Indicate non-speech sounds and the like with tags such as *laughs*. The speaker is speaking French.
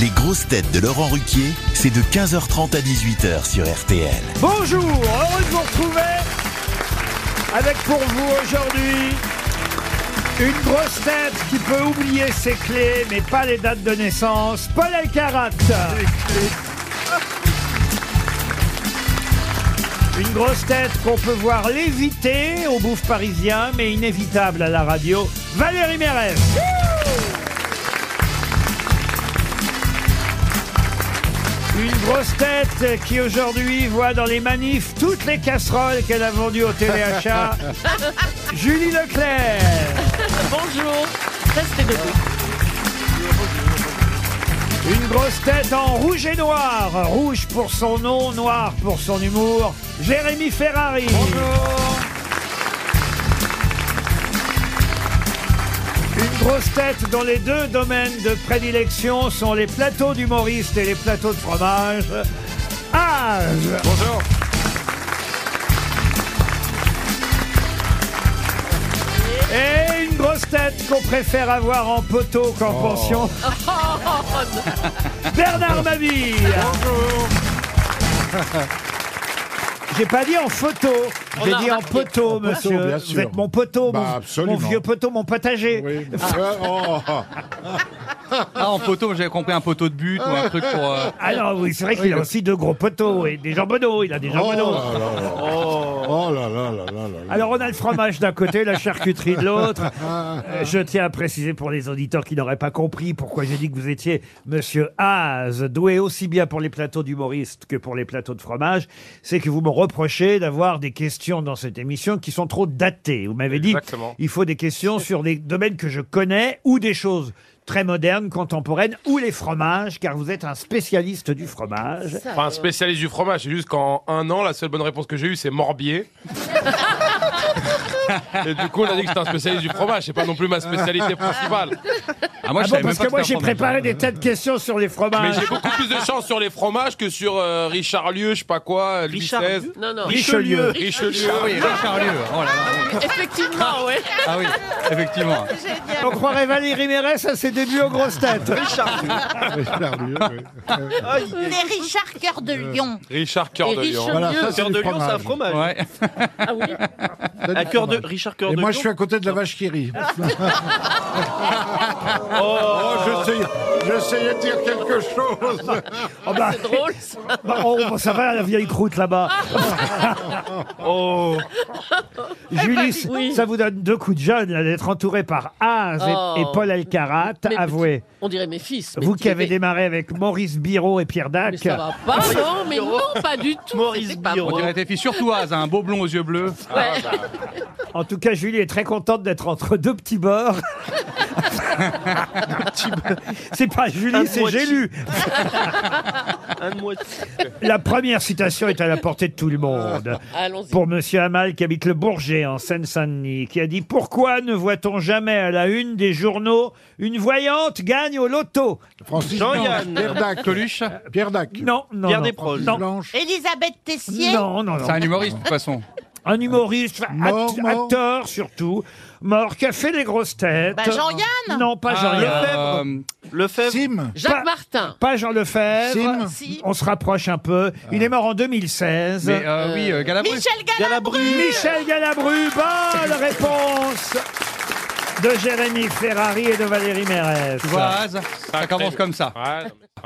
Les grosses têtes de Laurent Ruquier, c'est de 15h30 à 18h sur RTL. Bonjour, heureux de vous retrouver avec pour vous aujourd'hui une grosse tête qui peut oublier ses clés mais pas les dates de naissance, Paul Elkarat. Une grosse tête qu'on peut voir léviter au bouffe parisien mais inévitable à la radio, Valérie Mérès. Une grosse tête qui aujourd'hui voit dans les manifs toutes les casseroles qu'elle a vendues au téléachat. *laughs* Julie Leclerc. Bonjour. Restez debout. Une grosse tête en rouge et noir. Rouge pour son nom, noir pour son humour. Jérémy Ferrari. Une grosse tête dont les deux domaines de prédilection sont les plateaux d'humoristes et les plateaux de fromage. Age. Bonjour. Et une grosse tête qu'on préfère avoir en poteau qu'en pension. *laughs* Bernard Mabille. J'ai pas dit en photo, j'ai dit en poteau, bien monsieur. sûr. Vous êtes mon poteau, Bah, mon- mon, absolument. vieux poteau, mon potager. Oui. Ouais, oh. Ah, en poteau, j'avais compris un poteau de but ou un truc pour. euh, Ah non, oui, c'est vrai qu'il a aussi deux gros poteaux et des jambonneaux. Il a des Oh jambonneaux. là là. Oh là là là là là là. Alors on a le fromage d'un côté, la charcuterie de l'autre. *laughs* Euh, je tiens à préciser pour les auditeurs qui n'auraient pas compris pourquoi j'ai dit que vous étiez Monsieur Haas, doué aussi bien pour les plateaux d'humoristes que pour les plateaux de fromage, c'est que vous me reprochez d'avoir des questions dans cette émission qui sont trop datées. Vous m'avez dit Exactement. il faut des questions sur des domaines que je connais ou des choses très modernes, contemporaines, ou les fromages, car vous êtes un spécialiste du fromage. Pas un spécialiste du fromage, c'est juste qu'en un an, la seule bonne réponse que j'ai eue, c'est Morbier. *laughs* Et du coup, on a dit que c'était un spécialiste du fromage, c'est pas non plus ma spécialité principale. Ah, moi, Ah je même parce pas que moi c'était j'ai un fromage. préparé des tas de questions sur les Mais fromages. j'ai beaucoup plus de chance sur les fromages que sur euh, Richard-Lieu, je sais pas quoi, Louis Richard XVI. Non, non. Richelieu. Richelieu. Ah oui, Richard-Lieu. Oh là là. oui. Effectivement, ouais. Ah oui, effectivement. *laughs* On croirait Valérie Mérès à ses débuts aux grosses têtes. C'est Richard Cœur de Lion. Richard Cœur de Lion. Voilà, ça, c'est Cœur du de lion, c'est un fromage. fromage. Ouais. Ah oui. Du Un cœur de. Richard Cœur Et de moi, lion. je suis à côté de la vache qui rit. *laughs* oh, j'essayais, j'essayais de dire quelque chose. Oh bah, C'est drôle, ça. bah, oh, ça va la vieille croûte là-bas. *laughs* Oh. Julie, c- oui. ça vous donne deux coups de jeune là, d'être entouré par Az et, Oh. et Paul Elkarat. Mais- Avouez, On dirait mes fils. mais vous tu qui avez démarré avec Maurice Biro et Pierre Dac. Mais ça va pas, non, mais non, pas du tout. Maurice Biro. On dirait tes filles, surtout Az, un beau blond aux yeux bleus. Ouais. En tout cas, Julie est très contente d'être entre deux petits bords. *laughs* *laughs* c'est pas Julie, c'est moitié. j'ai lu. Un de moitié. La première citation est à la portée de tout le monde. *laughs* Allons-y. Pour Monsieur Hamal qui habite le Bourget en Seine-Saint-Denis, qui a dit Pourquoi ne voit-on jamais à la une des journaux une voyante gagne au loto? Francis Jean-Yann. Blanche, Pierre Dac. Coluche, Pierre Dac. Non, non. Pierre non. Desproges. Non, Blanche. Elisabeth Tessier. non, non, non. c'est un humoriste de toute façon. Un humoriste, enfin, Mort, act- mort. acteur surtout, mort, qui a fait les grosses têtes. Bah, Jean-Yann. Non, pas Jean-Yann. Euh, Lefebvre. Sim. Jacques Pas- Martin. Pas Jean Lefebvre. Sim. Si. On se rapproche un peu. Il est mort en 2016. mais euh, oui, euh, Galabru. Michel Galabru. Michel Galabru, bonne réponse de Jérémy Ferrari et de Valérie Mérès. Tu vois, Az, ça commence comme ça. Ouais, non, mais-